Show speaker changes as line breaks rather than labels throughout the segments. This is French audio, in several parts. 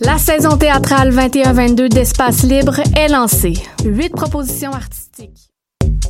La saison théâtrale 21-22 d'Espace Libre est lancée. Huit propositions artistiques.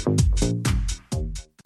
thank you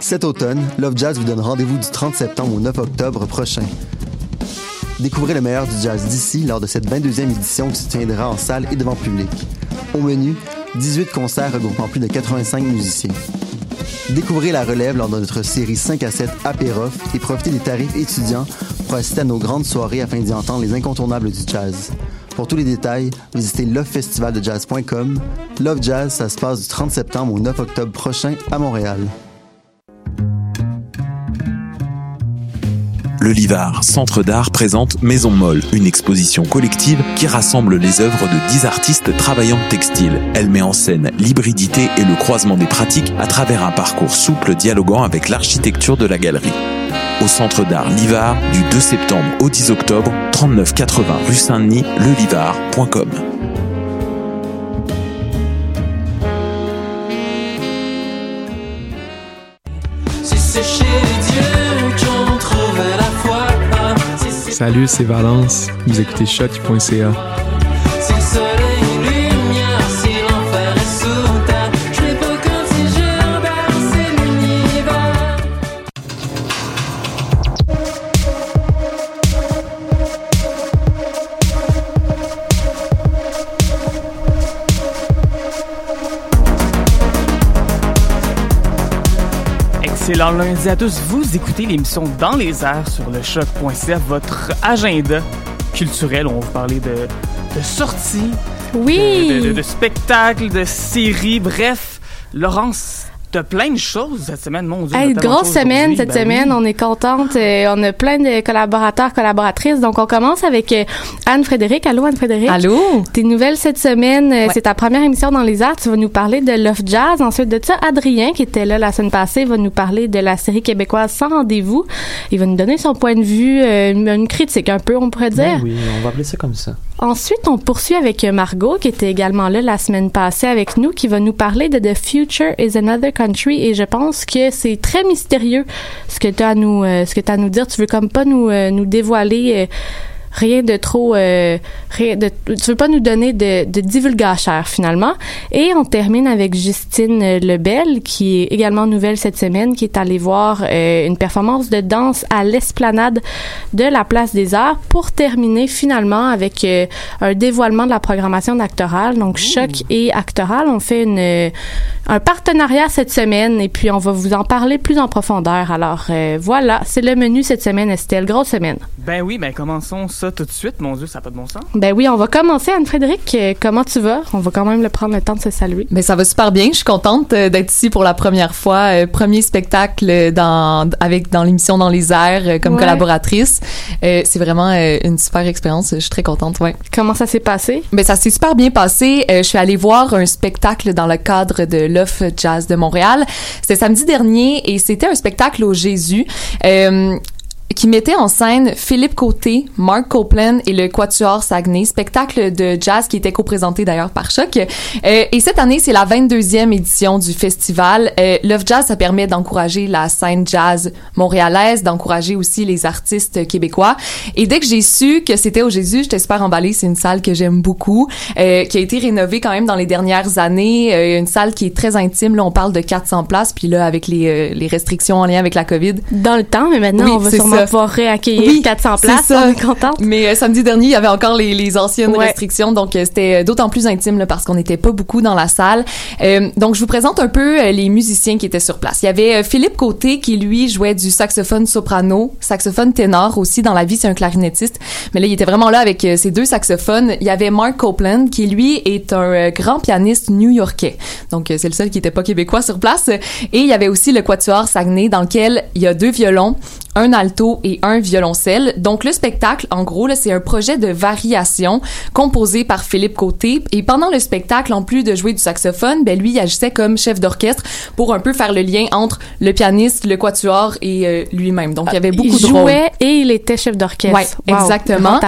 cet automne, Love Jazz vous donne rendez-vous du 30 septembre au 9 octobre prochain. Découvrez le meilleur du jazz d'ici lors de cette 22e édition qui se tiendra en salle et devant public. Au menu, 18 concerts regroupant plus de 85 musiciens. Découvrez la relève lors de notre série 5 à 7 Apérof et profitez des tarifs étudiants pour assister à nos grandes soirées afin d'y entendre les incontournables du jazz. Pour tous les détails, visitez lovefestivaldejazz.com. Love Jazz, ça se passe du 30 septembre au 9 octobre prochain à Montréal.
Le Livard, Centre d'art, présente Maison Molle, une exposition collective qui rassemble les œuvres de 10 artistes travaillant textile. Elle met en scène l'hybridité et le croisement des pratiques à travers un parcours souple dialoguant avec l'architecture de la galerie au Centre d'art Livard du 2 septembre au 10 octobre, 3980 rue Saint-Denis, lelivard.com.
Salut, c'est Valence. Vous écoutez shot.ca.
Excellent lundi à tous. Vous écoutez l'émission Dans les airs sur le choc.ca, votre agenda culturel. On va vous parler de, de sorties,
oui.
de, de, de spectacles, de séries, bref. Laurence, T'as plein de choses cette semaine, mon Dieu.
Hey, grosse semaine cette ben semaine. On est contente. Euh, on a plein de collaborateurs, collaboratrices. Donc, on commence avec euh, Anne-Frédéric. Allô, Anne-Frédéric.
Allô?
Tes nouvelles cette semaine. Euh, c'est ta première émission dans les arts. Tu vas nous parler de Love Jazz. Ensuite de ça, Adrien, qui était là la semaine passée, va nous parler de la série québécoise Sans rendez-vous. Il va nous donner son point de vue, une critique un peu, on pourrait dire.
Ben oui, on va appeler ça comme ça.
Ensuite, on poursuit avec Margot, qui était également là la semaine passée avec nous, qui va nous parler de The Future is Another Country. Et je pense que c'est très mystérieux ce que tu as à nous, euh, à nous dire. Tu veux comme pas nous, euh, nous dévoiler euh, rien de trop euh, rien de, tu veux pas nous donner de, de finalement. Et on termine avec Justine Lebel qui est également nouvelle cette semaine qui est allée voir euh, une performance de danse à l'esplanade de la place des arts pour terminer finalement avec euh, un dévoilement de la programmation d'actoral donc choc et actoral on fait une euh, un partenariat cette semaine. Et puis on va vous en parler plus en profondeur. Alors voilà c'est le menu cette semaine Estelle. Grosse semaine.
Ben oui ben commençons ça tout de suite. Mon Dieu, ça n'a pas de bon sens.
Ben oui, on va commencer. Anne-Frédéric, euh, comment tu vas? On va quand même le prendre le temps de se saluer.
Ben ça va super bien. Je suis contente euh, d'être ici pour la première fois. Euh, premier spectacle dans, avec, dans l'émission Dans les airs comme collaboratrice. c'est vraiment une super expérience. Je suis très contente, ouais.
Comment ça s'est passé?
Ben ça s'est super bien passé. je suis allée voir un spectacle dans le cadre de l'Off Jazz de Montréal. C'était samedi dernier et c'était un spectacle au Jésus qui mettait en scène Philippe Côté, Mark Copeland et le Quatuor Saguenay, spectacle de jazz qui était co-présenté d'ailleurs par Choc. Euh, et cette année, c'est la 22e édition du festival. Euh, Love Jazz, ça permet d'encourager la scène jazz montréalaise, d'encourager aussi les artistes québécois. Et dès que j'ai su que c'était au Jésus, j'étais super emballée. C'est une salle que j'aime beaucoup, euh, qui a été rénovée quand même dans les dernières années. Euh, une salle qui est très intime. Là, on parle de 400 places. Puis là, avec les, euh, les restrictions en lien avec la COVID.
Dans le temps, mais maintenant, on va sûrement va pouvoir réaccueillir 400 places. Ça. On est contente.
Mais samedi dernier, il y avait encore les, les anciennes restrictions, donc c'était d'autant plus intime là, parce qu'on n'était pas beaucoup dans la salle. donc je vous présente un peu les musiciens qui étaient sur place. Il y avait Philippe Côté qui lui jouait du saxophone soprano, saxophone ténor aussi. Dans la vie, c'est un clarinettiste, mais là il était vraiment là avec ses deux saxophones. Il y avait Mark Copeland qui lui est un grand pianiste new-yorkais. Donc c'est le seul qui était pas québécois sur place. Et il y avait aussi le Quatuor Saguenay dans lequel il y a deux violons, un alto et un violoncelle. Donc le spectacle, en gros, c'est un projet de variation composé par Philippe Côté. Et pendant le spectacle, en plus de jouer du saxophone, ben lui, il agissait comme chef d'orchestre pour un peu faire le lien entre le pianiste, le quatuor et euh, lui-même. Donc il y avait beaucoup
il
de rôles.
jouait et il était chef d'orchestre.
Ouais, exactement.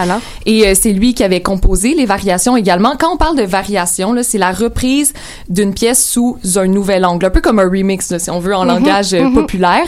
Et euh, c'est lui qui avait composé les variations également. Quand on parle de variation, là, c'est la reprise d'une pièce sous un nouvel angle, un peu comme un remix, si on veut, en mm-hmm, langage euh, mm-hmm. populaire.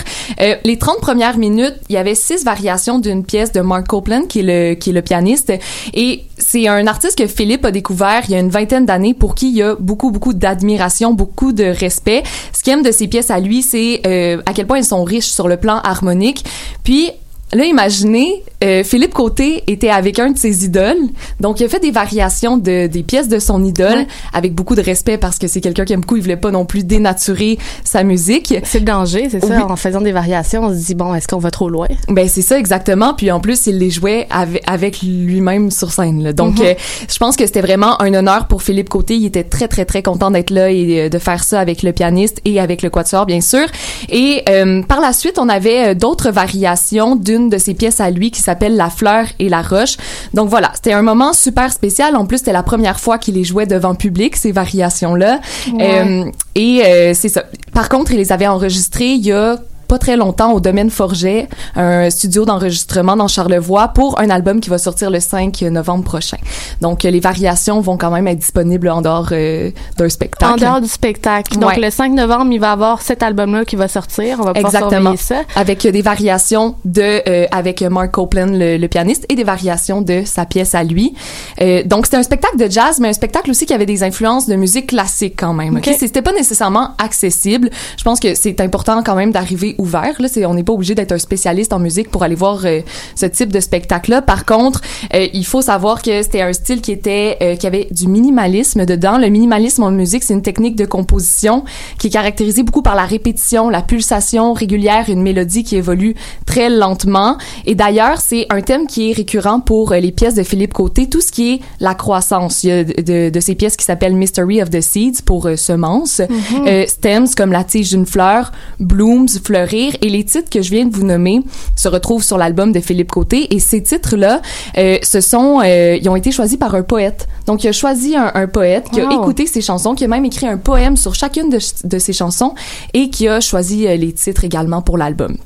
les 30 premières minutes il y avait six variations d'une pièce de Mark Copeland, qui est le, qui est le pianiste. Et c'est un artiste que Philippe a découvert il y a une vingtaine d'années pour qui il y a beaucoup, beaucoup d'admiration, beaucoup de respect. Ce qu'il aime de ses pièces à lui, c'est euh, à quel point elles sont riches sur le plan harmonique. Puis, Là, imaginez, euh, Philippe Côté était avec un de ses idoles, donc il a fait des variations de des pièces de son idole avec beaucoup de respect parce que c'est quelqu'un qui aime beaucoup. Il voulait pas non plus dénaturer sa musique.
C'est le danger, c'est ça. En faisant des variations, on se dit bon, est-ce qu'on va trop loin?
Ben c'est ça exactement. Puis en plus, il les jouait avec, avec lui-même sur scène. Là. Donc, mhm. euh, je pense que c'était vraiment un honneur pour Philippe Côté. Il était très très très content d'être là et de faire ça avec le pianiste et avec le quatuor, bien sûr. Et euh, par la suite, on avait d'autres variations d'une de ses pièces à lui qui s'appelle La fleur et la roche. Donc voilà, c'était un moment super spécial. En plus, c'était la première fois qu'il les jouait devant public, ces variations-là. Euh, et euh, c'est ça. Par contre, il les avait enregistrées il y a pas très longtemps au domaine Forget, un studio d'enregistrement dans Charlevoix pour un album qui va sortir le 5 novembre prochain. Donc les variations vont quand même être disponibles en dehors euh, d'un spectacle.
En dehors du spectacle. Donc le 5 novembre, il va avoir cet album-là qui va sortir. On va pouvoir Exactement. ça.
Avec des variations de euh, avec Mark Copeland le, pianiste et des variations de sa pièce à lui. Euh, donc c'était un spectacle de jazz, mais un spectacle aussi qui avait des influences de musique classique quand même. Okay. C'était pas nécessairement accessible. Je pense que c'est important quand même d'arriver ouvert. Là, c'est, on n'est pas obligé d'être un spécialiste en musique pour aller voir euh, ce type de spectacle-là. Par contre, euh, il faut savoir que c'était un style qui était euh, qui avait du minimalisme dedans. Le minimalisme en musique, c'est une technique de composition qui est caractérisée beaucoup par la répétition, la pulsation régulière, une mélodie qui évolue très lentement. Et d'ailleurs, c'est un thème qui est récurrent pour les pièces de Philippe Côté, tout ce qui est la croissance. Il y a de, de, ces pièces qui s'appellent Mystery of the Seeds pour semences, mm-hmm. stems comme la tige d'une fleur, blooms, fleurs et les titres que je viens de vous nommer se retrouvent sur l'album de Philippe Côté et ces titres-là, euh, ce sont, euh, ils ont été choisis par un poète. Donc il a choisi un, poète qui a écouté ses chansons, qui a même écrit un poème sur chacune de, de ses chansons et qui a choisi euh, les titres également pour l'album.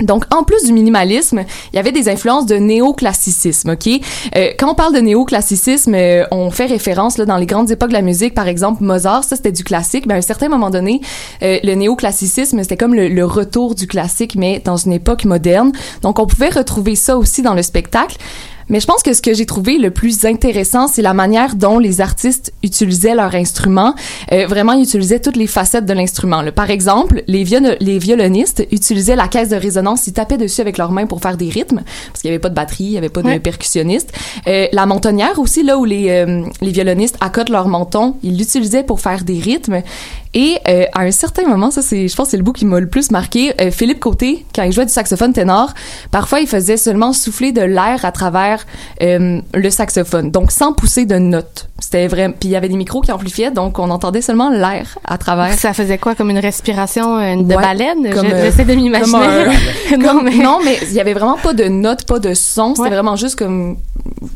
Donc, en plus du minimalisme, il y avait des influences de néoclassicisme, OK? Euh, quand on parle de néoclassicisme, euh, on fait référence là, dans les grandes époques de la musique, par exemple, Mozart, ça c'était du classique, mais à un certain moment donné, euh, le néoclassicisme, c'était comme le, le, retour du classique, mais dans une époque moderne. Donc, on pouvait retrouver ça aussi dans le spectacle. Mais je pense que ce que j'ai trouvé le plus intéressant, c'est la manière dont les artistes utilisaient leur instrument. Euh, vraiment, ils utilisaient toutes les facettes de l'instrument. Par exemple, les, les violonistes utilisaient la caisse de résonance, ils tapaient dessus avec leurs mains pour faire des rythmes, parce qu'il n'y avait pas de batterie, il n'y avait pas de percussionniste. Euh, la mentonnière aussi, là où les, euh, les violonistes accotent leur menton, ils l'utilisaient pour faire des rythmes. Et euh, à un certain moment, ça c'est, je pense, c'est le bout qui m'a le plus marqué. Euh, Philippe Côté, quand il jouait du saxophone ténor, parfois il faisait seulement souffler de l'air à travers euh, le saxophone, donc sans pousser de notes. C'était vrai. Puis il y avait des micros qui amplifiaient, donc on entendait seulement l'air à travers.
Ça faisait quoi, comme une respiration de baleine? J'essaie de m'imaginer.
non, mais... non, mais il y avait vraiment pas de notes, pas de son. C'était vraiment juste comme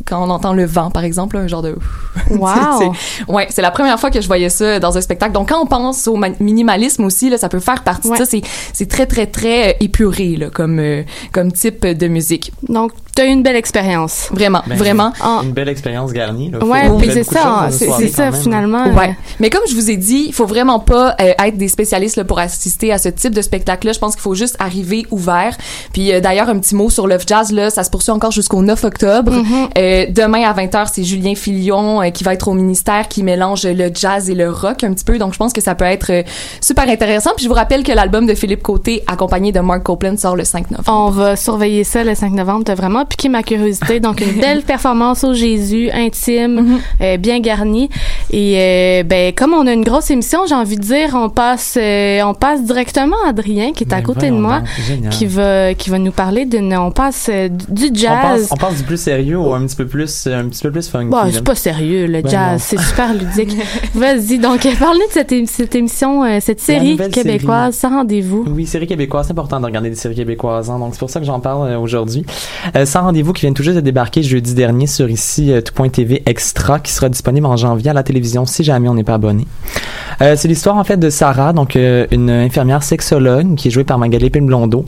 quand on entend le vent, par exemple, un genre de.
Wow.
ouais, c'est la première fois que je voyais ça dans un spectacle. Donc quand on pense au minimalisme aussi, là, ça peut faire partie de ça. C'est très très très épuré là, comme euh, comme type de musique.
Donc t'as eu une belle expérience.
Vraiment,
Ben,
vraiment.
En-
Une belle expérience garnie. Là.
Ouais, puis c'est ça, c'est ça
même.
finalement.
Ouais.
euh,
Mais comme je vous ai dit, il faut vraiment pas euh, être des spécialistes là, pour assister à ce type de spectacle-là. Je pense qu'il faut juste arriver ouvert. Puis euh, d'ailleurs, un petit mot sur Love Jazz, là, ça se poursuit encore jusqu'au 9 octobre.
Mm-hmm.
Euh, demain à 20h, c'est Julien Filion euh, qui va être au ministère, qui mélange le jazz et le rock un petit peu. Donc je pense que ça peut être euh, super intéressant. Puis je vous rappelle que l'album de Philippe Côté, accompagné de Mark Copeland, sort le 5 novembre.
On va surveiller ça le 5 novembre. T'as vraiment piqué ma curiosité. Donc, une belle performance au Jésus, intime,
Mhm.
euh, bien garnie. Et euh, ben, comme on a une grosse émission, j'ai envie de dire, on passe, euh, on passe directement à Adrien qui est à
Ben,
côté de moi, qui va, qui va nous parler d'une. On passe euh, du
On passe,
jazz.
on passe du plus sérieux au un petit peu plus, un petit peu plus funky.
Bon, c'est pas sérieux, le
Ben
jazz. C'est super ludique. Vas-y, donc, parle-nous de cette, émission, euh, cette série québécoise, sans rendez-vous.
Oui, série québécoise, c'est important de regarder des séries québécoises, hein, donc c'est pour ça que j'en parle euh, aujourd'hui. Euh, Sans rendez-vous qui vient tout juste de débarquer jeudi dernier sur ici euh, tout.tv Extra qui sera disponible en janvier à la télévision si jamais on n'est pas abonné. Euh, c'est l'histoire en fait de Sarah, donc euh, une infirmière sexologue qui est jouée par Magali Blondeau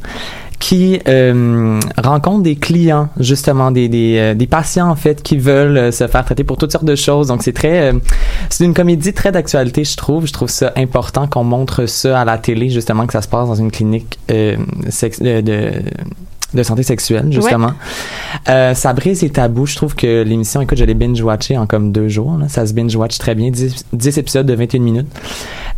qui euh, rencontre des clients justement des des, euh, des patients en fait qui veulent euh, se faire traiter pour toutes sortes de choses. Donc c'est très euh, c'est une comédie très d'actualité je trouve. Je trouve ça important qu'on montre ça à la télé justement que ça se passe dans une clinique euh, de, de santé sexuelle justement. Euh, ça brise les tabous. Je trouve que l'émission écoute je l'ai binge watché en comme deux jours là. ça se binge watch très bien. 10, 10 épisodes de 21 minutes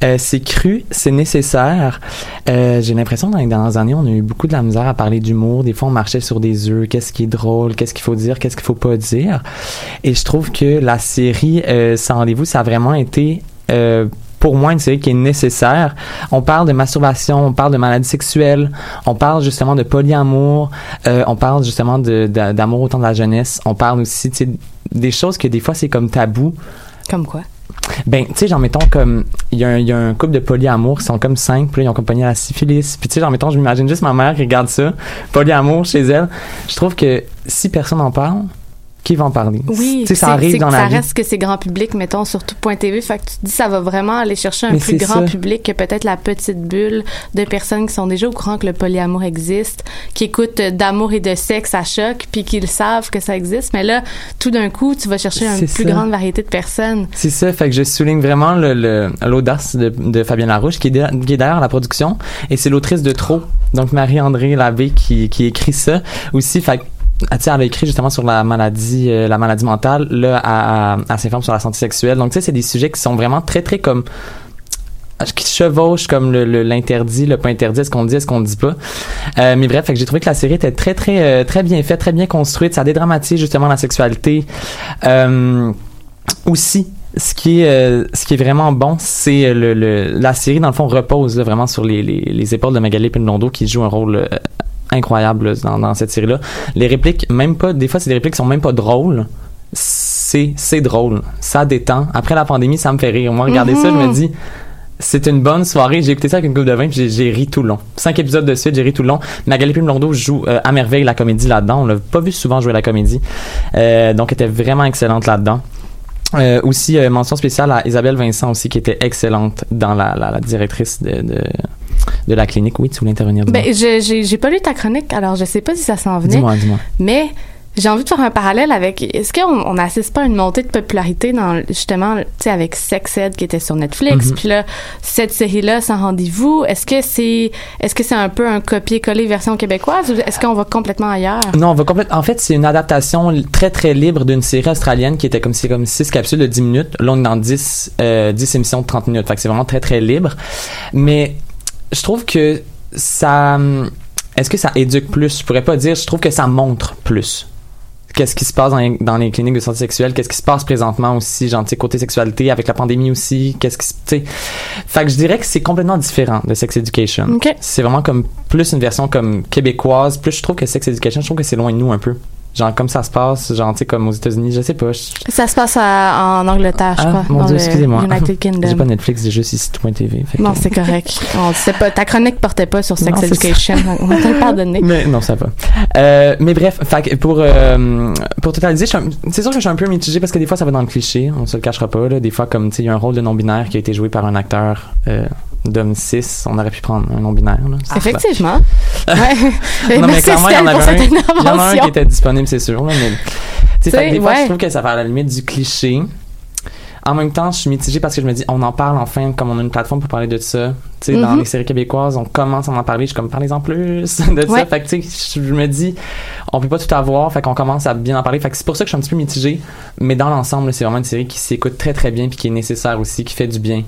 euh, c'est cru, c'est nécessaire. Euh, J'ai l'impression que dans les dernières années, on a eu beaucoup de la misère à parler d'humour. Des fois, on marchait sur des œufs. Qu'est-ce qui est drôle? Qu'est-ce qu'il faut dire? Qu'est-ce qu'il faut pas dire? Et je trouve que la série euh, Sans rendez-vous, ça a vraiment été... Euh, pour moi, une série qui est nécessaire. On parle de masturbation, on parle de maladies sexuelles, on parle justement de polyamour, euh, on parle justement de- de- d'amour au temps de la jeunesse, on parle aussi des choses que des fois c'est comme tabou.
Comme quoi?
Ben, tu sais, genre, mettons, comme, il y, y a un couple de polyamour qui sont comme cinq, puis là, ils ont accompagné la syphilis. Puis, tu sais, genre, mettons, je m'imagine juste ma mère qui regarde ça, polyamour chez elle. Je trouve que si personne n'en parle, qui va en parler?
Oui,
ça arrive dans la
ça
vie.
reste que c'est grand public, mettons, sur tout.tv. Fait que tu te dis, ça va vraiment aller chercher un
Mais
plus grand
ça.
public que peut-être la petite bulle de personnes qui sont déjà au courant que le polyamour existe, qui écoutent d'amour et de sexe à choc, puis qui le savent que ça existe. Mais là, tout d'un coup, tu vas chercher une plus
ça.
grande variété de personnes.
C'est ça, fait que je souligne vraiment le- le- l'audace de, de Fabienne Larouche qui est, de- qui est derrière la production et c'est l'autrice de Trop, donc Marie-André Labbé qui, qui écrit ça aussi. Fait ah, elle a écrit justement sur la maladie, euh, la maladie mentale. Là, elle, elle- s'informe sur la santé sexuelle. Donc, tu sais, c'est des sujets qui sont vraiment très, très comme qui chevauchent comme le- l'interdit, le, pas interdit, est-ce qu'on dit, est-ce qu'on dit pas. Euh, mais bref, j'ai trouvé que la série était très, très, euh, très bien faite, très bien construite. Ça dédramatise justement la sexualité. Aussi, ce qui est, ce qui est vraiment bon, c'est le, la série, dans le fond, repose vraiment sur les, les, les épaules de Magali Penlondo qui joue un rôle incroyable là, dans, dans cette série-là. Les répliques, même pas, des fois, c'est des répliques qui sont même pas drôles. C'est, c'est drôle. Ça détend. Après la pandémie, ça me fait rire. Moi, regarder ça, je me dis, c'est une bonne soirée. J'ai écouté ça avec une coupe de vin, puis j'ai, j'ai ri tout le long. Cinq épisodes de suite, j'ai ri tout le long. Magali Blondeau joue euh, à merveille la comédie là-dedans. On l'a pas vu souvent jouer la comédie. Euh, donc, elle était vraiment excellente là-dedans. Euh, aussi, euh, mention spéciale à Isabelle Vincent aussi, qui était excellente dans la, la, la directrice de, de, de la clinique. Oui, tu voulais intervenir.
Ben, j'ai pas lu ta chronique, alors je sais pas si ça s'en venait.
dis-moi. dis-moi.
Mais j'ai envie de faire un parallèle avec. Est-ce qu'on on n'assiste pas à une montée de popularité dans justement, tu sais, avec Sex Ed qui était sur Netflix,
Mhm.
puis là cette série-là, sans rendez-vous. Est-ce que c'est, est-ce que c'est un peu un copier-coller version québécoise ou est-ce qu'on va complètement ailleurs?
Non, on va complètement. En fait, c'est une adaptation très très libre d'une série australienne qui était comme c'est comme six capsules de 10 minutes, est dans 10 euh, 10 émissions de 30 minutes. Fait que c'est vraiment très très libre. Mais je trouve que ça est-ce que ça éduque plus? Je pourrais pas dire, je trouve que ça montre plus. Qu'est-ce qui se passe dans les, dans les cliniques de santé sexuelle Qu'est-ce qui se passe présentement aussi, genre, côté sexualité, avec la pandémie aussi Qu'est-ce qui se- tu sais Fait que je dirais que c'est complètement différent de Sex Education. C'est vraiment comme plus une version comme québécoise. Plus je trouve que Sex Education, je trouve que c'est loin de nous un peu. Genre comme ça se passe, genre tu sais comme aux États-Unis, je sais pas. je-
Ça se passe à- en Angleterre, je
Ah,
crois,
mon Dieu, excusez-moi.
United
J'ai
Kingdom.
pas Netflix, j'ai juste ici fait que-
Non, c'est correct. On sait pas. Ta chronique portait pas sur Sex
Non,
Education. On va te le pardonner.
Mais non, ça va. Euh, mais bref, fait pour euh, pour totaliser, c'est sûr que je suis un peu mitigé parce que des fois ça va dans le cliché, on se le cachera pas. Là. Des fois, comme tu sais, il y a un rôle de non binaire qui a été joué par un acteur euh, d'homme cis, on aurait pu prendre un non binaire. Là.
Effectivement. Ouais.
Non, mais
Merci
clairement, il y en avait un, y en a un qui était disponible disponible, c'est sûr. Là, mais, tu sais, des fois, je trouve que ça va à la limite du cliché. En même temps, je suis mitigée parce que je me dis, on en parle enfin, comme on a une plateforme pour parler de ça. Tu sais, dans
Mhm.
les séries québécoises, on commence à en parler. Je suis comme, parlez-en plus de
Ouais.
ça. Fait que, tu sais, je me dis, on peut pas tout avoir. Fait qu'on commence à bien en parler. Fait que c'est pour ça que je suis un petit peu mitigée. Mais dans l'ensemble, c'est vraiment une série qui s'écoute très, très bien puis qui est nécessaire aussi, qui fait du bien.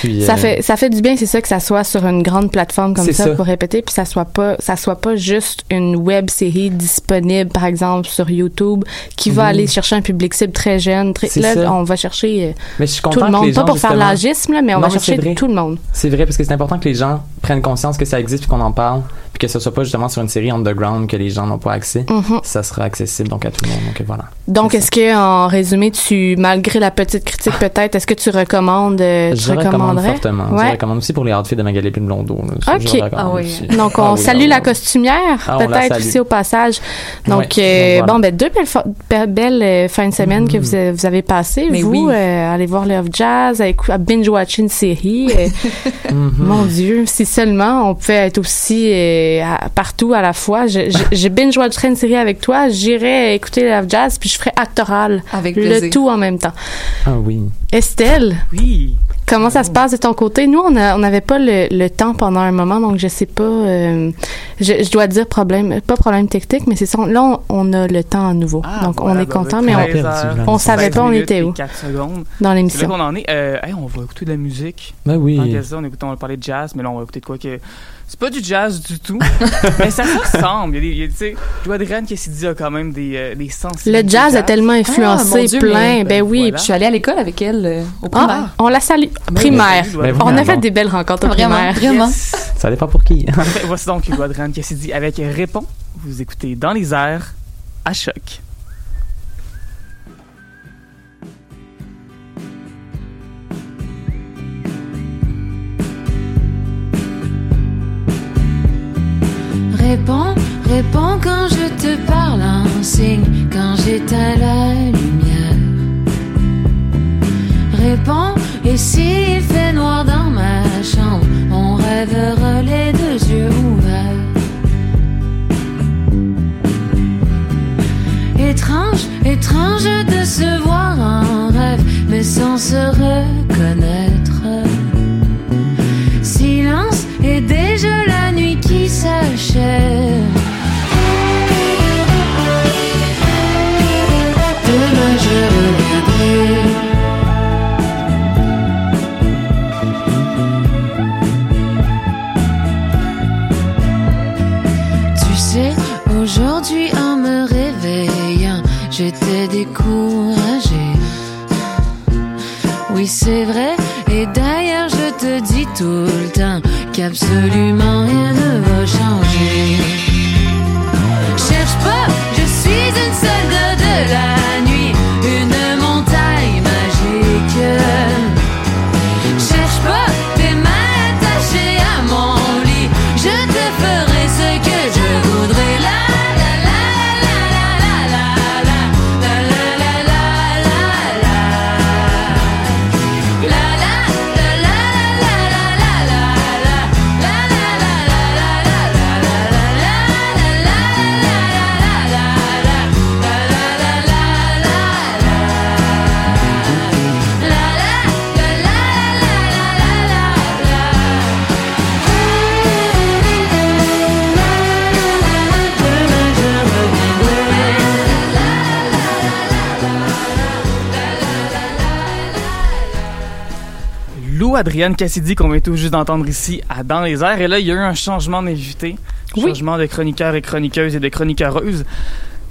Puis,
Ça
euh,
fait ça fait du bien, c'est ça que ça soit sur une grande plateforme comme ça,
ça.
pour répéter, puis ça soit pas ça soit pas juste une web série disponible par exemple sur YouTube qui va
Mhm.
aller chercher un public cible très jeune. Très, là,
ça.
on va chercher euh,
Mais je suis
tout le monde,
les
pas
gens,
pour faire l'agisme mais on
Non,
va
mais
chercher tout le monde.
C'est vrai parce que c'est important que les gens prennent conscience que ça existe puis qu'on en parle que ce soit pas justement sur une série underground que les gens n'ont pas accès.
Mhm.
Ça sera accessible donc à tout le monde. Donc voilà.
Donc est-ce que en résumé tu malgré la petite critique peut-être, est-ce que tu recommandes euh, tu
Je recommande
recommanderais?
fortement. Je recommande aussi pour les outfits de Magali Blondeau. là. Ça, je
Ok.
le
Ah oui.
Donc, on
Ah oui,
salue
ah
la costumière,
Ah,
peut-être aussi au passage. Donc,
Ouais,
euh,
donc voilà.
bon, ben, deux belles, belles euh, fins de semaine que vous, avez- vous avez passées.
Mais
vous,
oui.
euh, allez voir Love Jazz, à, à binge-watcher une série. euh,
Mhm.
Mon Dieu, si seulement on pouvait être aussi euh, partout à la fois. Je, je, je binge-watcherais une série avec toi, j'irais écouter Love Jazz, puis je ferais actoral.
Avec plaisir.
Le tout en même temps.
Ah oui.
Estelle,
Oui.
Comment ça se passe de ton côté? Nous, on on n'avait pas le, le temps pendant un moment, donc je sais pas. euh, je, je dois dire problème, pas problème technique, mais c'est ça. Là, on, on a le temps à nouveau,
Ah,
donc
voilà,
on est content, mais on,
13 heures,
perdu, là.
on savait
16
pas on
minutes
était où
4 secondes.
dans l'émission.
qu'on en est. Euh, hey, on va écouter de la musique.
Ben oui.
Ça, on, écoute, on va parler de jazz, mais là, on va écouter de quoi que. C'est pas du jazz du tout, mais ça ressemble. Il y a des, il y a, tu sais, Cassidy a quand même des, euh, des sensibilités.
Le jazz a tellement
Ah,
influencé
Dieu,
plein.
mais-
ben oui.
voilà.
Je suis allée à l'école avec elle euh, au
Ah,
primaire.
on la salue.
Ben,
Primaire.
Ben.
On a fait des belles rencontres au
Vraiment,
primaire.
vraiment.
Yes.
Ça dépend pour qui.
Voici donc Adrian Cassidy avec Répond. Vous écoutez Dans les airs à choc.
Réponds, réponds quand je te parle, un signe quand j'éteins la lumière.
Adrienne Cassidy qu'on vient tout juste d'entendre ici à Dans les airs. Et là, il y a eu un changement d'invité.
Oui.
Changement de chroniqueurs et chroniqueuses et de chroniqueureuses.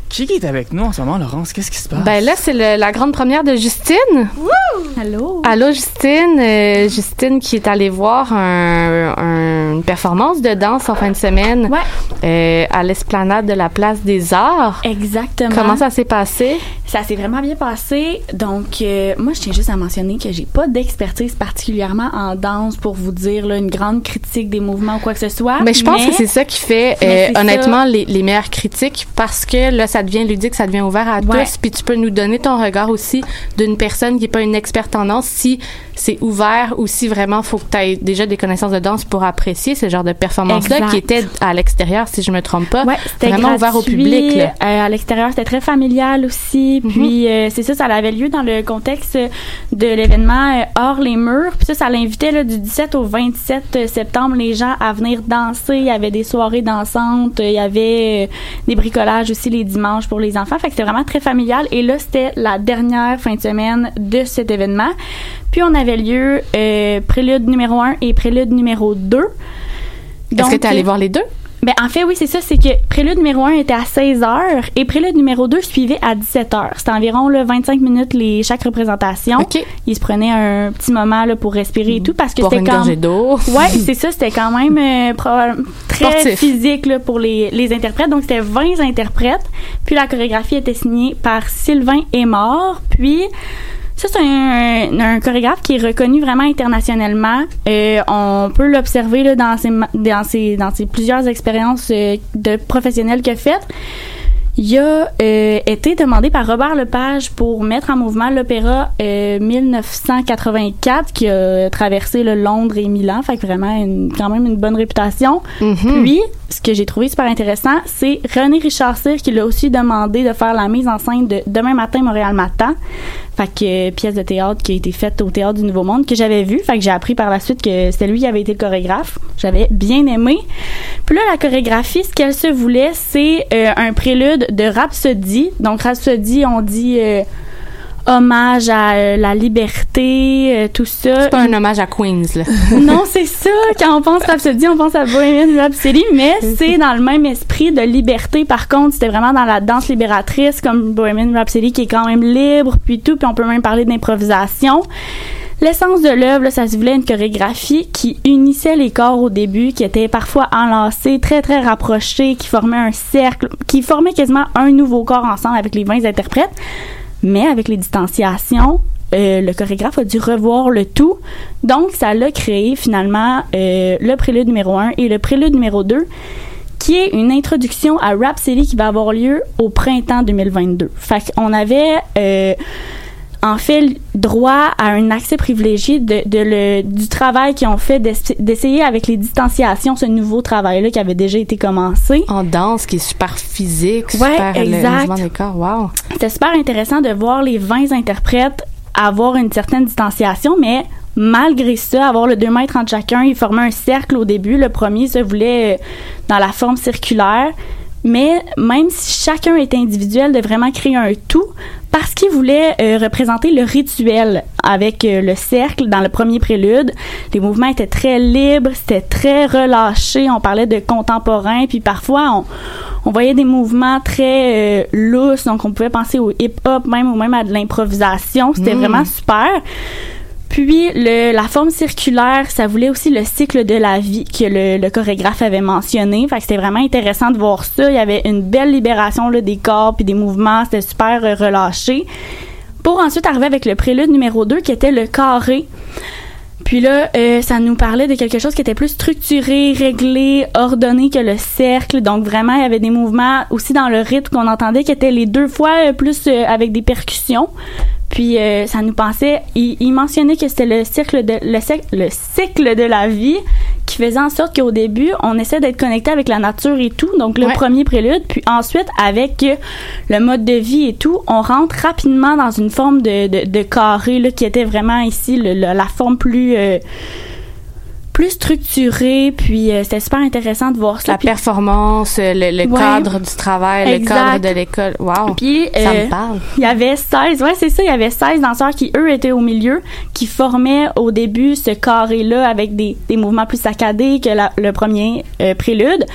Qui est avec nous en ce moment, Laurence? Qu'est-ce qui se passe?
Ben là, c'est le- la grande première de Justine.
Allô?
Allô, Justine. Euh, Justine qui est allée voir un- un- une performance de danse en fin de semaine
Ouais.
euh, à l'esplanade de la Place des Arts.
Exactement.
Comment ça s'est passé?
Ça s'est vraiment bien passé. Donc, euh, moi, je tiens juste à mentionner que j'ai pas d'expertise particulièrement en danse pour vous dire là, une grande critique des mouvements ou quoi que ce soit.
Mais je pense que c'est ça qui fait, euh, honnêtement, les, les meilleures critiques parce que là, ça devient ludique, ça devient ouvert à
Ouais.
tous. Puis tu peux nous donner ton regard aussi d'une personne qui n'est pas une experte en danse si c'est ouvert ou si vraiment faut que tu aies déjà des connaissances de danse pour apprécier ce genre de performance-là qui était à l'extérieur, si je me trompe pas.
Ouais, c'était
vraiment ouvert au public. là.
euh, à l'extérieur, c'était très familial aussi.
Mhm.
Puis euh, c'est ça, ça avait lieu dans le contexte de l'événement euh, hors les murs. Puis ça, ça l'invitait là, du 17 au 27 septembre les gens à venir danser. Il y avait des soirées dansantes, il y avait des bricolages aussi les dimanches pour les enfants. Fait que c'était vraiment très familial. Et là, c'était la dernière fin de semaine de cet événement. Puis on avait lieu euh, prélude numéro 1 et prélude numéro 2.
Est-ce que tu es allé voir les deux?
ben, en fait, oui, c'est ça. C'est que prélude numéro 1 était à 16 heures et prélude numéro 2 suivait à 17 heures. C'était environ là, 25 minutes les, chaque représentation.
OK.
Ils se prenaient un petit moment là, pour respirer et tout parce que c'était quand
d'eau.
Ouais, c'est ça. C'était quand même euh, très
Sportif.
physique là, pour les, les interprètes. Donc, c'était 20 interprètes. Puis, la chorégraphie était signée par Sylvain Aymor. Puis, ça, c'est un, un chorégraphe qui est reconnu vraiment internationalement. Euh, on peut l'observer là, dans, ses, dans, ses, dans ses plusieurs expériences euh, de professionnels qu'il a faites. Il a euh, été demandé par Robert Lepage pour mettre en mouvement l'opéra euh, 1984 qui a traversé le Londres et Milan, fait que vraiment une, quand même une bonne réputation.
Mhm.
Puis, ce que j'ai trouvé super intéressant, c'est René Richard Cyr qui l'a aussi demandé de faire la mise en scène de Demain matin Montréal matin. Fait euh, pièce de théâtre qui a été faite au théâtre du Nouveau Monde que j'avais vu, fait que j'ai appris par la suite que c'était lui qui avait été le chorégraphe. J'avais bien aimé. Puis là la chorégraphie, ce qu'elle se voulait, c'est euh, un prélude de Rhapsody. Donc Rhapsody, on dit euh, hommage à euh, la liberté, euh, tout ça.
C'est pas un hommage à Queens, là.
non, c'est ça. Quand on pense Rhapsody, on pense à Bohemian Rhapsody, mais c'est dans le même esprit de liberté. Par contre, c'était vraiment dans la danse libératrice, comme Bohemian Rhapsody, qui est quand même libre, puis tout. Puis on peut même parler d'improvisation. L'essence de l'œuvre, ça se voulait une chorégraphie qui unissait les corps au début, qui était parfois enlacés, très très rapprochés, qui formait un cercle, qui formait quasiment un nouveau corps ensemble avec les 20 interprètes. Mais avec les distanciations, euh, le chorégraphe a dû revoir le tout. Donc, ça l'a créé finalement euh, le prélude numéro 1 et le prélude numéro 2 qui est une introduction à Rhapsody qui va avoir lieu au printemps 2022. Fait qu'on avait euh, en fait droit à un accès privilégié de, de le, du travail qu'ils ont fait d'ess- d'essayer avec les distanciations ce nouveau travail-là qui avait déjà été commencé.
En danse, qui est super physique,
Ouais,
super le
exact.
mouvement des corps. Wow.
C'était super intéressant de voir les 20 interprètes avoir une certaine distanciation, mais malgré ça, avoir le 2 mètres entre chacun, ils formaient un cercle au début. Le premier se voulait euh, dans la forme circulaire. Mais même si chacun était individuel, de vraiment créer un tout, parce qu'ils voulaient euh, représenter le rituel avec euh, le cercle dans le premier prélude. Les mouvements étaient très libres, c'était très relâché. On parlait de contemporain, puis parfois on, on voyait des mouvements très euh, lousses, donc on pouvait penser au hip-hop même ou même à de l'improvisation. C'était
Mm.
vraiment super. Puis le, la forme circulaire, ça voulait aussi le cycle de la vie que le, chorégraphe avait mentionné. Fait que c'était vraiment intéressant de voir ça. Il y avait une belle libération là, des corps puis des mouvements. C'était super euh, relâché. Pour ensuite arriver avec le prélude numéro 2 qui était le carré. Puis là, euh, ça nous parlait de quelque chose qui était plus structuré, réglé, ordonné que le cercle. Donc vraiment, il y avait des mouvements aussi dans le rythme qu'on entendait qui étaient les deux fois euh, plus avec des percussions. Puis euh, ça nous pensait, il, il mentionnait que c'était le cycle de le, cycle- le cycle de la vie qui faisait en sorte qu'au début, on essaie d'être connecté avec la nature et tout. Donc le
Ouais.
premier prélude, puis ensuite avec euh, le mode de vie et tout, on rentre rapidement dans une forme de, de, de carré là, qui était vraiment ici le- le- la forme plus euh, plus structurée. Puis euh, c'était super intéressant de voir ça.
La
Puis-
performance, le, le
Ouais.
cadre du travail,
Exact.
le cadre de l'école. Wow.
Puis,
ça
euh,
me parle.
Il y avait 16, ouais, c'est ça, il y avait 16 danseurs qui, eux, étaient au milieu, qui formaient au début ce carré-là avec des, des mouvements plus saccadés que la- le premier euh, prélude.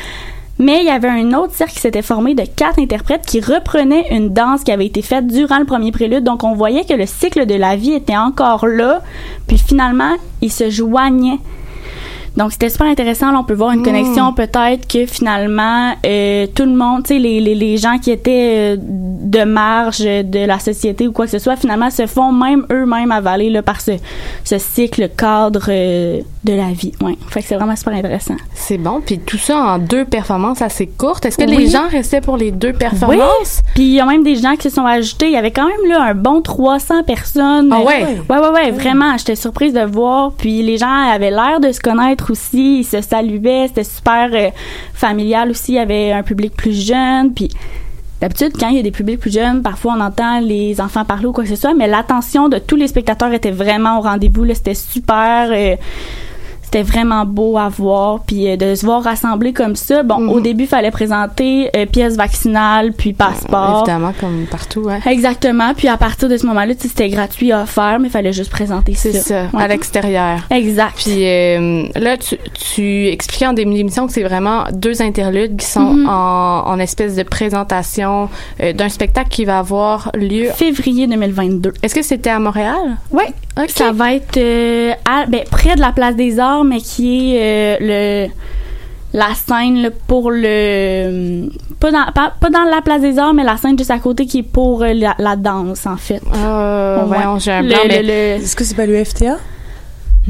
Mais il y avait un autre cercle qui s'était formé de quatre interprètes qui reprenaient une danse qui avait été faite durant le premier prélude. Donc, on voyait que le cycle de la vie était encore là. Puis finalement, il se joignait. Donc c'était super intéressant. Là, on peut voir une connexion peut-être que finalement euh, tout le monde, tu sais, les, les, les gens qui étaient euh, de marge de la société ou quoi que ce soit, finalement se font même eux-mêmes avaler là, par ce, ce cycle cadre euh, de la vie. Ouais. Fait que c'est vraiment super intéressant.
C'est bon. Puis tout ça en deux performances assez courtes. Est-ce que
Oui.
les gens restaient pour les deux performances?
Puis il y a même des gens qui se sont ajoutés. Il y avait quand même là un bon 300 personnes.
Ah ouais?
Ouais, ouais, ouais, vraiment. J'étais surprise de voir. Puis les gens avaient l'air de se connaître aussi. Ils se saluaient. C'était super euh, familial aussi. Il y avait un public plus jeune. Puis d'habitude, quand il y a des publics plus jeunes, parfois on entend les enfants parler ou quoi que ce soit. Mais l'attention de tous les spectateurs était vraiment au rendez-vous. C'était super. euh, c'était vraiment beau à voir puis euh, de se voir rassembler comme ça bon
Mhm.
au début il fallait présenter euh, pièce vaccinale puis passeport
Évidemment, comme partout, ouais.
exactement puis à partir de ce moment-là c'était gratuit à offert mais il fallait juste présenter
C'est
ça
ça,
Ouais.
à l'extérieur.
exact
Puis euh, là, tu, tu expliquais en début d'émission que c'est vraiment deux interludes qui sont
Mhm.
en, en espèce de présentation euh, d'un spectacle qui va avoir lieu.
février 2022
Est-ce que c'était à Montréal?
Oui, Ça va être euh, à- ben, près de la place des Arts, mais qui est euh, le la scène là, pour le pas dans pas, pas dans la place des Arts, mais la scène juste à côté qui est pour euh, la, la danse en fait.
Euh,
Ouais.
un
Le-
mais
Est-ce que c'est pas le FTA?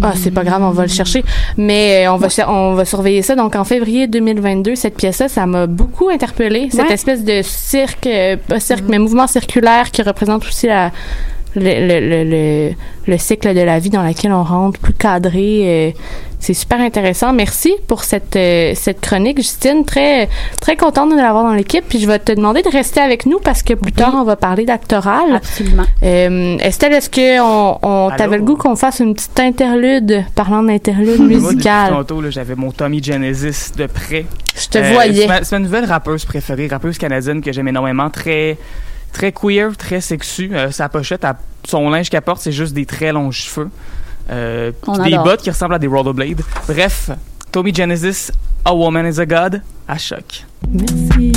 ah, c'est pas grave, on va le chercher. Mais on va on va surveiller ça. Donc en février 2022, cette pièce-là, ça m'a beaucoup interpellée. Cette
Ouais.
espèce de cirque, pas cirque, mais mouvement circulaire qui représente aussi la le, le, le, le, le cycle de la vie dans lequel on rentre, plus cadré. euh, c'est super intéressant. Merci pour cette euh, cette chronique, Justine. Très très contente de l'avoir dans l'équipe. Puis je vais te demander de rester avec nous parce que plus tard on va parler d'actoral.
Absolument.
Euh, Estelle, est-ce que on, on
Allô?
t'avait le goût qu'on fasse une petite interlude parlant d'interlude
Moi, depuis
musical?
tantôt, là, j'avais mon Tommy Genesis de près.
Je te
Euh,
voyais.
C'est ma, c'est ma nouvelle rappeuse préférée, rappeuse canadienne que j'aime énormément, très très queer, très sexu. Euh, sa pochette, son linge qu'elle porte, c'est juste des très longs cheveux. Euh,
On
des
adore.
bottes qui ressemblent à des rollerblades. Bref, Tommy Genesis, A Woman is a God, à choc.
Merci.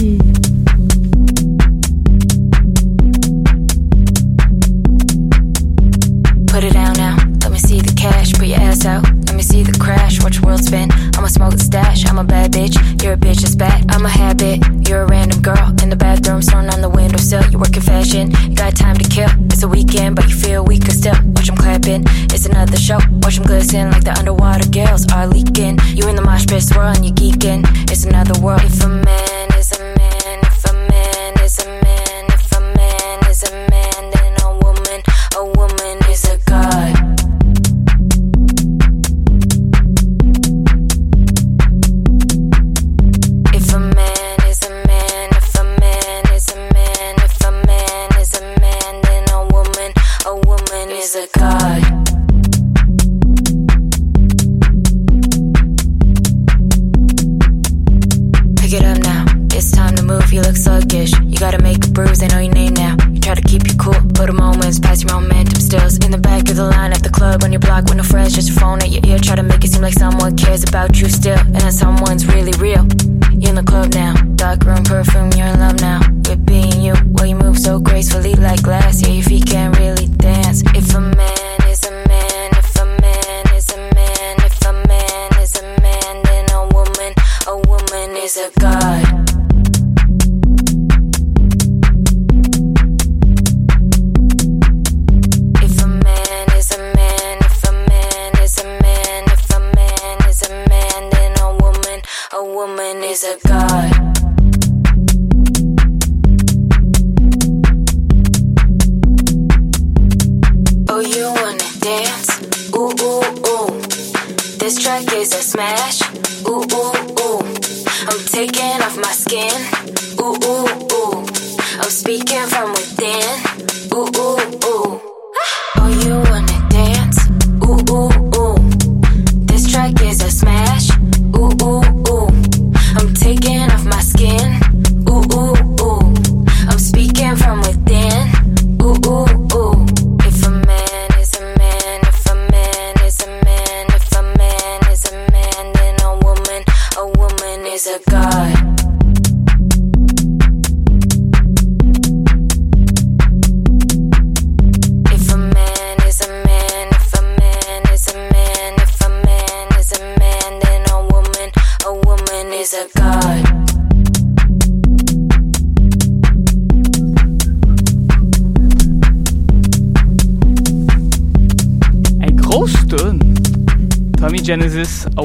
I'm a bad bitch. You're a bitch that's bad. I'm a habit. You're a random girl in the bathroom, snoring on the windowsill. You work in fashion. You got time to kill. It's a weekend, but you feel weaker still. Watch 'em clapping. It's another show. Watch 'em glisten like the underwater girls are leaking. You in the mosh pit swirling, you geeking. It's another world. for a dance? Ooh, ooh, ooh. This track is a smash. Ooh, ooh, ooh. I'm taking off my skin. Ooh, ooh, ooh. I'm speaking from within.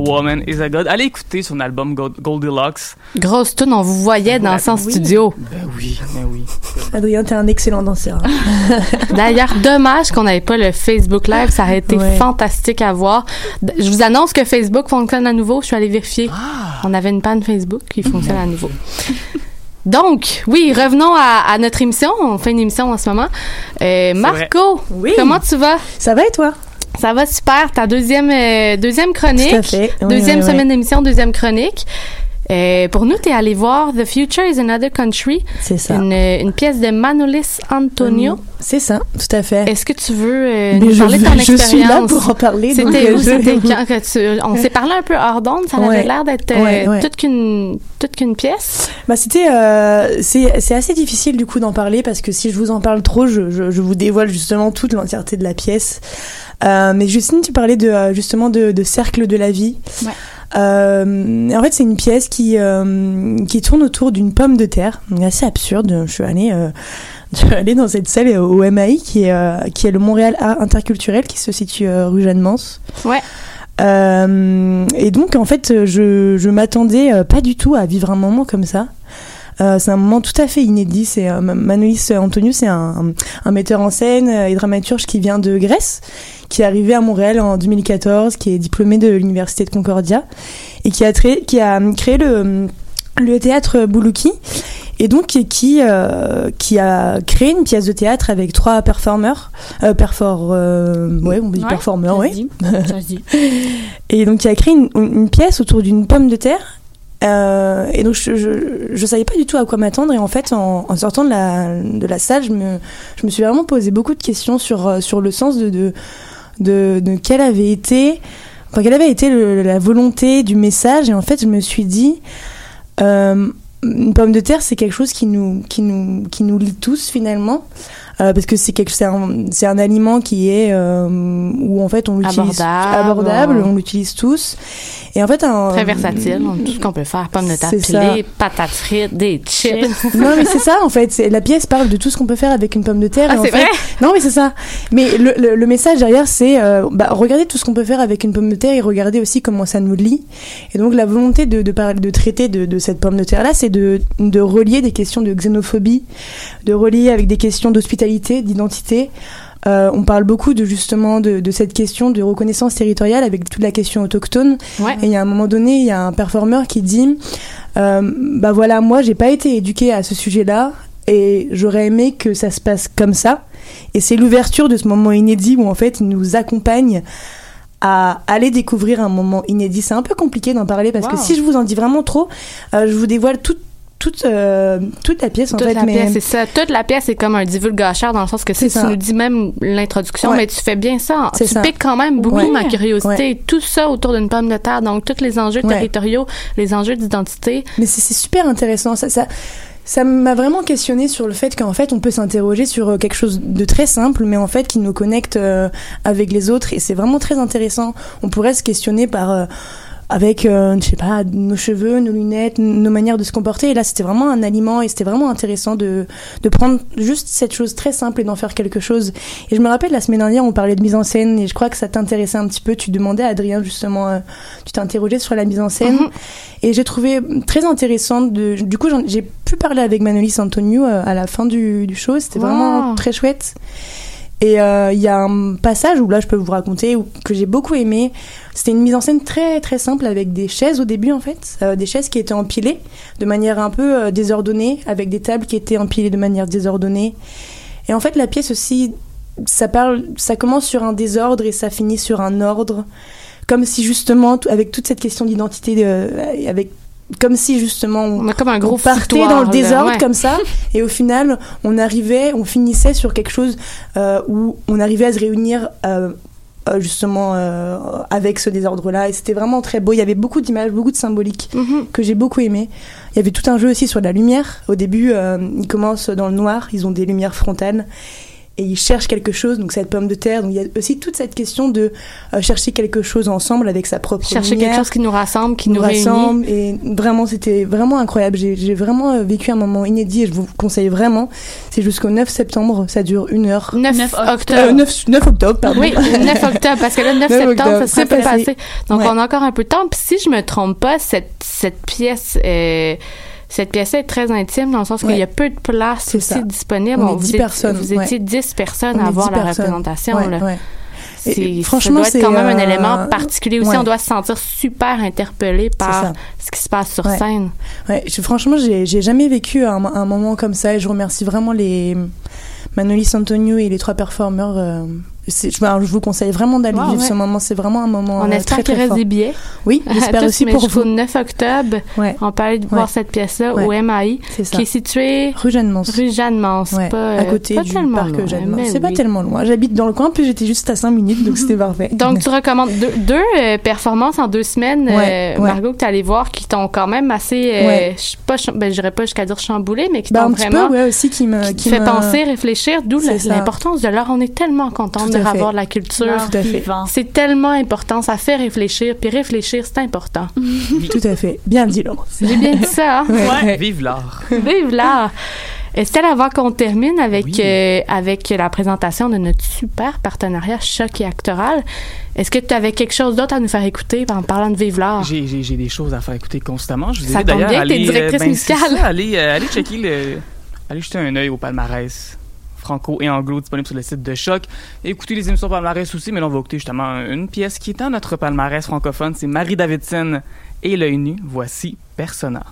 Woman is a God.
Allez écouter son album Gold- Goldilocks.
Grosse tune, on vous voyait dans son
Oui.
studio.
Ben oui, ben oui.
Adrien, t'es un excellent danseur.
D'ailleurs, dommage qu'on n'avait pas le Facebook Live. Ça aurait été
Ouais.
fantastique à voir. Je vous annonce que Facebook fonctionne à nouveau. Je suis allée vérifier. On avait une panne Facebook. Il fonctionne à nouveau. Donc, oui, revenons à, à notre émission. On fait une émission en ce moment. Euh, Marco,
Oui.
comment tu vas?
Ça va et toi?
Ça va super. Ta deuxième, euh, deuxième chronique.
Tout à fait. Oui,
Deuxième
oui,
semaine
oui.
d'émission, deuxième chronique. Euh, pour nous, tu es allé voir The Future is Another Country,
C'est ça.
une, une pièce de Manolis Antonio.
C'est ça, tout à fait.
Est-ce que tu veux euh, nous
je,
parler de ton
je suis là
expérience?
pour en parler.
C'était
euh,
où?
je-
C'était quand que tu... On s'est parlé un peu hors d'onde, ça avait
Ouais.
l'air d'être euh,
Ouais, ouais.
toute qu'une toute qu'une pièce.
Bah c'était euh, c'est c'est assez difficile du coup d'en parler parce que si je vous en parle trop, je, je, je vous dévoile justement toute l'entièreté de la pièce. Euh, mais Justine, tu parlais de euh, justement de, de cercle de la vie.
Ouais.
Euh, en fait, c'est une pièce qui euh, qui tourne autour d'une pomme de terre, assez absurde. Je suis allée euh, je suis allée dans cette salle au MAI qui est qui est le Montréal Art Interculturel qui se situe rue Jeanne-Mance.
Ouais.
Et donc en fait, je je m'attendais pas du tout à vivre un moment comme ça. Euh, c'est un moment tout à fait inédit. C'est euh, Manolis Antoniou, c'est un, un metteur en scène euh, et dramaturge qui vient de Grèce, qui est arrivé à Montréal en 2014, qui est diplômé de l'université de Concordia et qui a, qui a créé le, le théâtre Boulouki et donc qui qui, euh, qui a créé une pièce de théâtre avec trois performeurs, euh, perfor, euh, ouais, on dit
Ouais,
performeurs, ouais.
dit. Dit.
Et donc, il a créé une, une pièce autour d'une pomme de terre. Euh, et donc, je, je, je savais pas du tout à quoi m'attendre. Et en fait, en, en sortant de la, de la salle, je me, je me suis vraiment posé beaucoup de questions sur, euh, sur le sens de, de, de, de quelle avait été, enfin, quelle avait été la volonté du message. Et en fait, je me suis dit, euh, une pomme de terre, c'est quelque chose qui nous, qui nous, qui nous lie tous finalement. Euh, parce que c'est quelque, c'est un, c'est un aliment qui est euh, où en fait on l'utilise
Abordable.
abordable, on l'utilise tous. Et en fait, un,
Très versatile, tout ce qu'on peut faire, pommes de terre pilées, patates frites, des chips.
non mais c'est ça en fait. C'est la pièce parle de tout ce qu'on peut faire avec une pomme de terre.
Ah,
et en
c'est
fait-
vrai?
Non mais c'est ça. Mais le, le, le message derrière c'est euh, bah, regardez tout ce qu'on peut faire avec une pomme de terre et regardez aussi comment ça nous lie. Et donc la volonté de de, parler- de traiter de, de cette pomme de terre là, c'est de de relier des questions de xénophobie, de relier avec des questions d'hospitalité, d'identité. Euh, on parle beaucoup de justement de, de cette question de reconnaissance territoriale avec toute la question autochtone.
Ouais.
Et il y a un moment donné, il y a un performeur qui dit, euh, bah voilà, moi j'ai pas été éduqué à ce sujet-là et j'aurais aimé que ça se passe comme ça. Et c'est l'ouverture de ce moment inédit où en fait il nous accompagne à aller découvrir un moment inédit. C'est un peu compliqué d'en parler parce que si je vous en dis vraiment trop, euh, je vous dévoile toute toute euh, toute la pièce en
Toute
fait.
la
mais
pièce, c'est ça. Toute la pièce est comme un divulgateur dans le sens que si tu
ça.
nous dis même l'introduction,
Ouais.
mais tu fais bien ça. Tu
ça.
piques quand même beaucoup
Ouais.
ma curiosité.
Ouais.
Tout ça autour d'une pomme de terre. Donc, tous les enjeux territoriaux, les enjeux d'identité.
Mais c'est super intéressant. Ça, ça, ça m'a vraiment questionné sur le fait qu'en fait, on peut s'interroger sur euh, quelque chose de très simple, mais en fait, qui nous connecte euh, avec les autres. Et c'est vraiment très intéressant. On pourrait se questionner par. euh, avec, euh, je sais pas, nos cheveux, nos lunettes, nos manières de se comporter. Et là, c'était vraiment un aliment et c'était vraiment intéressant de, de prendre juste cette chose très simple et d'en faire quelque chose. Et je me rappelle, la semaine dernière, on parlait de mise en scène et je crois que ça t'intéressait un petit peu. Tu demandais à Adrien, justement, euh, tu t'interrogeais sur la mise en scène.
Mhm.
Et j'ai trouvé très intéressant de. Du coup, j'ai pu parler avec Manolis Antoniou euh, à la fin du, du show. C'était vraiment très chouette. Et euh, il y a un passage où là, je peux vous raconter que j'ai beaucoup aimé. C'était une mise en scène très très simple avec des chaises au début en fait, Euh, des chaises qui étaient empilées de manière un peu euh, désordonnée, avec des tables qui étaient empilées de manière désordonnée. Et en fait, la pièce aussi, ça parle, ça commence sur un désordre et ça finit sur un ordre, comme si justement, avec toute cette question d'identité, avec comme si justement on,
comme un gros
on partait
foutoir,
dans le
là.
désordre
Ouais.
comme ça et au final on arrivait on finissait sur quelque chose euh, où on arrivait à se réunir euh, euh, justement euh, avec ce désordre là et c'était vraiment très beau il y avait beaucoup d'images beaucoup de symboliques
Mhm.
que j'ai beaucoup aimé il y avait tout un jeu aussi sur la lumière au début euh, ils commencent dans le noir ils ont des lumières frontales et ils cherchent quelque chose, donc cette pomme de terre. Donc il y a aussi toute cette question de euh, chercher quelque chose ensemble avec sa propre
Chercher
lumière,
quelque chose qui nous rassemble, qui nous, réunit.
rassemble. Et vraiment, c'était vraiment incroyable. J'ai vraiment euh, vécu un moment inédit et je vous conseille vraiment. C'est jusqu'au 9 septembre, ça dure une heure.
9,
9
octobre.
Euh, 9, 9 octobre, pardon.
Oui, 9 octobre, parce que là, 9
9
septembre,
octobre,
ça serait
passé.
passé. Donc,
Ouais.
on a encore un peu de temps. Puis si je me trompe pas, cette, cette pièce, euh, cette pièce est très intime dans le sens qu'il
Ouais.
y a peu de place aussi
ça.
disponible.
On
vous
10
étiez-
personnes,
Vous étiez 10 personnes
On
à voir
10
la
personnes.
représentation. Là.
Et
ça
franchement,
doit être
c'est,
quand même un
euh,
élément particulier aussi.
ouais.
On doit se sentir super interpellé par ce qui se passe sur
Ouais.
scène.
Ouais, je- franchement, j'ai j'ai jamais vécu un, un moment comme ça et je remercie vraiment les Manolis Antonio et les trois performeurs. euh, je, vous conseille vraiment d'aller
Wow,
vivre
ouais.
ce moment. C'est vraiment un moment
On
euh,
espère
très très fort.
des billets.
Oui, j'espère aussi pour vous.
9 octobre,
Ouais,
on peut aller voir cette pièce-là au MAI, qui est située
Rue Jeanne-Mance.
rue Jeanne-Mance.
Ouais,
pas,
à côté
pas
du
tellement
parc
loin,
Jeanne-Mance.
mais
C'est pas tellement loin. J'habite dans le coin, puis j'étais juste à 5 minutes, donc c'était parfait.
Donc, tu recommandes deux, deux, euh, performances en deux semaines, euh. Margot, que tu allé voir, qui t'ont quand même assez, euh, je ben, je dirais pas jusqu'à dire chamboulé, mais qui
Bah,
t'ont vraiment
peu, ouais, aussi qui me.
qui
Qui
te fait penser, réfléchir, d'où la-
ça.
l'importance de l'art. On est tellement contente
Tout
de revoir la culture.
L'art
Tout à fait.
vivant.
C'est tellement important, ça fait réfléchir, puis réfléchir, c'est important.
Tout à fait. Bien dit, Laurence.
J'ai bien dit ça, hein?
Ouais.
Vive l'art.
Vive l'art! Estelle, avant qu'on termine avec,
Oui.
euh, avec la présentation de notre super partenariat Choc et Actoral, est-ce que tu avais quelque chose d'autre à nous faire écouter en parlant de Vive l'art?
J'ai, des choses à faire écouter constamment. Je vous
Ça
ai d'ailleurs
tombe bien, t'es
allez,
directrice
ben,
musicale.
ça, allez, euh, allez checker le, allez jeter un œil au palmarès franco et anglo disponible sur le site de Choc. Écoutez les émissions palmarès aussi, mais là on va écouter justement une pièce qui est dans notre palmarès francophone. C'est Marie Davidson et l'œil nu. Voici Persona.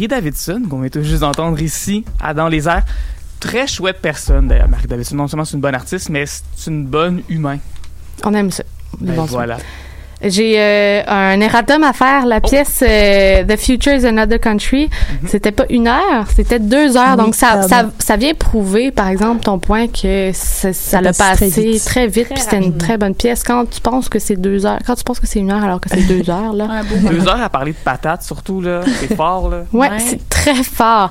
Marie Davidson, qu'on vient tout juste d'entendre ici, à Dans les airs. Très chouette personne, d'ailleurs, Marie Davidson. Non seulement c'est une bonne artiste, mais c'est une bonne humain.
On aime ça.
Ben, voilà.
J'ai euh, un erratum à faire.
Oh.
La pièce euh, The Future is Another Country,
Mm-hmm.
c'était pas une heure, c'était deux heures.
Oui,
Donc ça, ça, ça vient prouver, par exemple, ton point que ça, ça l'a
très
passé
vite.
très vite,
Très
puis c'était une très bonne pièce. Quand tu penses que c'est deux heures, quand tu penses que c'est une heure alors que c'est deux heures, là.
Deux heures à parler de patates, surtout, là. C'est fort, là.
Ouais,
Ouais.
c'est très fort.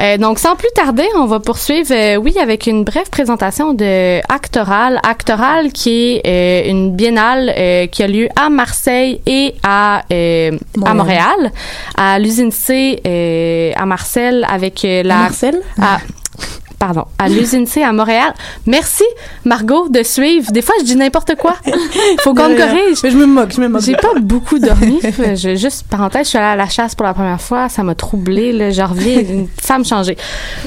Euh, donc, sans plus tarder, on va poursuivre, euh, oui, avec une brève présentation de Actoral. Actoral, qui est euh, une biennale euh, qui a lieu à Marseille et à, euh, à
Montréal.
Montréal, à l'usine C euh, à Marseille, avec euh, la...
Marcel?
à- pardon, à l'usine C à Montréal. Merci, Margot, de suivre. Des fois, je dis n'importe quoi. Faut qu'on me corrige.
Mais je me moque, je me moque.
J'ai pas beaucoup dormi. je, juste parenthèse, je suis allée à la chasse pour la première fois. Ça m'a troublée. Là, je reviens une femme changée.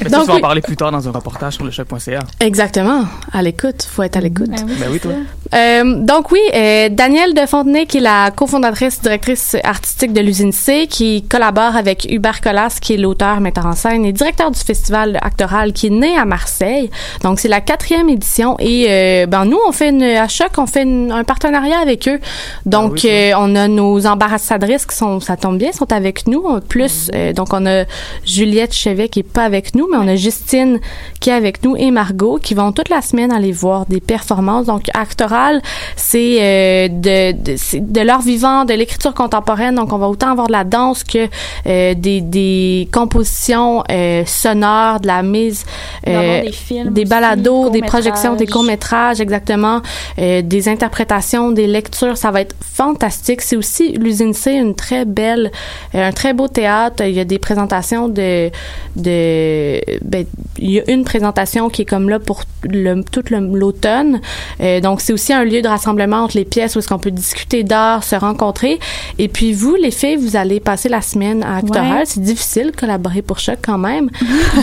Mais ça,
Donc,
tu vas en parler plus tard dans un reportage sur le choc.ca.
Exactement. À l'écoute. Faut être à l'écoute.
Ben oui,
Ben oui, toi.
ça.
Euh, donc oui, euh, Danielle de Fontenay, qui est la cofondatrice, directrice artistique de l'usine C, qui collabore avec Hubert Collas, qui est l'auteur, metteur en scène et directeur du festival actoral, qui est à Marseille. Donc c'est la quatrième édition et euh, ben nous on fait une à choc, on fait une- un partenariat avec eux. Donc
Ah oui,
euh, on a nos ambassadrices qui sont, ça tombe bien, sont avec nous. Plus euh, donc on a Juliette Chevet qui est pas avec nous, mais on a Justine qui est avec nous et Margot qui vont toute la semaine aller voir des performances. Donc actoral, c'est de, de, vivant, de l'écriture contemporaine. Donc on va autant avoir de la danse que des, des compositions sonores, de la mise, Euh,
des films
des
aussi,
balados, des
courts-métrages.
projections, des courts métrages, exactement, euh, des interprétations, des lectures. Ça va être fantastique. C'est aussi l'usine C, une très belle, euh, un très beau théâtre. Il y a des présentations de, de, ben, il y a une présentation qui est comme là pour le, tout l'automne. Euh, donc c'est aussi un lieu de rassemblement entre les pièces où est-ce qu'on peut discuter d'art, se rencontrer. Et puis vous, les filles, vous allez passer la semaine à Actoral.
Ouais.
C'est difficile de collaborer pour Choc quand même.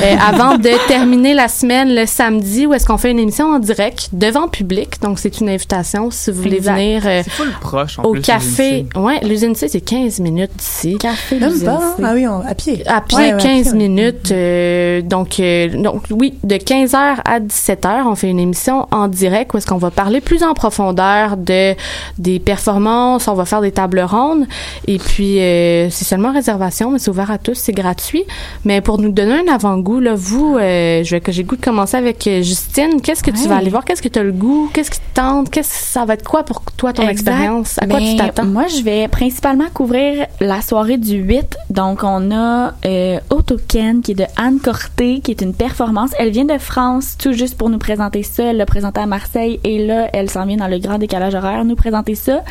Euh, avant de terminer la semaine le samedi où est-ce qu'on fait une émission en direct devant public. Donc c'est une invitation si vous voulez
Exact.
venir euh,
proche, en
au
plus,
café. Ouais, l'usine C c'est 15 minutes d'ici.
Café l'usine
hein? Ah oui, à pied.
À pied,
Ouais, ouais,
15
à pied, ouais.
minutes. euh, donc, euh, donc, oui, de 15h à 17h, on fait une émission en direct où est-ce qu'on va parler plus en profondeur de des performances, on va faire des tables rondes. Et puis, c'est seulement réservation, mais c'est ouvert à tous, c'est gratuit. Mais pour nous donner un avant-goût, là, vous, euh, que j'ai le goût de commencer avec euh, Justine. Qu'est-ce que tu vas aller voir? Qu'est-ce que tu as le goût? Qu'est-ce qui te tente? Qu'est-ce que ça va être quoi pour toi, ton expérience? À quoi
Ben,
tu t'attends?
Moi, je vais principalement couvrir la soirée du 8. Donc, on a euh, Autoken, qui est de Anne Corté, qui est une performance. Elle vient de France, tout juste pour nous présenter ça. Elle l'a présenté à Marseille et là, elle s'en vient dans le grand décalage horaire nous présenter ça.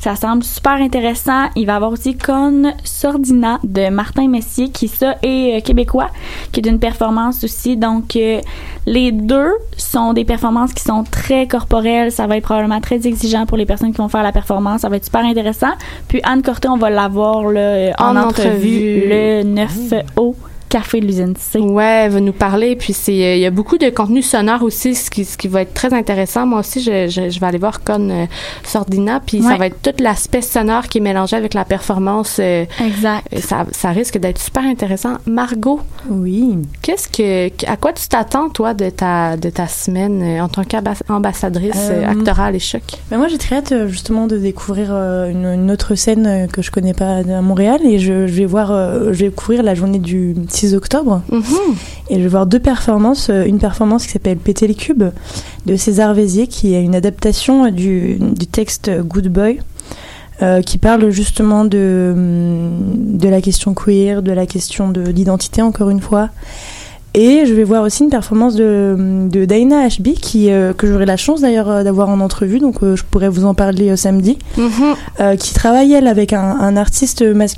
Ça semble super intéressant. Il va y avoir aussi Con Sordina de Martin Messier, qui ça est euh, québécois, qui est d'une performance aussi. Donc, euh, les deux sont des performances qui sont très corporelles. Ça va être probablement très exigeant pour les personnes qui vont faire la performance. Ça va être super intéressant. Puis Anne Corté, on va l'avoir euh, en,
En
entrevue,
entrevue.
le 9 au Café de l'usine C.
Ouais, elle va nous parler. Puis c'est, euh, il y a beaucoup de contenu sonore aussi, ce qui, ce qui va être très intéressant. Moi aussi, je, je, je vais aller voir Con euh, Sordina. Puis ça va être tout l'aspect sonore qui est mélangé avec la performance. euh,
Exact.
ça, ça risque d'être super intéressant. Margot,
Oui.
qu'est-ce que, à quoi tu t'attends toi de ta de ta semaine euh, en tant qu'ambassadrice actorale et choc?
Mais moi, j'ai très hâte justement de découvrir euh, une, une autre scène que je connais pas à Montréal et je, je vais voir, euh, je vais couvrir la journée du 6 octobre
Mhm.
et je vais voir deux performances. euh, Une performance qui s'appelle Péter les cubes de César Vézier qui est une adaptation du, du texte Good Boy. euh, qui parle justement de, de la question queer, de la question de l'identité encore une fois. Et je vais voir aussi une performance de, de Daina Ashby qui, euh, que j'aurai la chance d'ailleurs d'avoir en entrevue, donc euh, je pourrais vous en parler samedi,
Mhm.
qui travaille elle avec un, un artiste masculin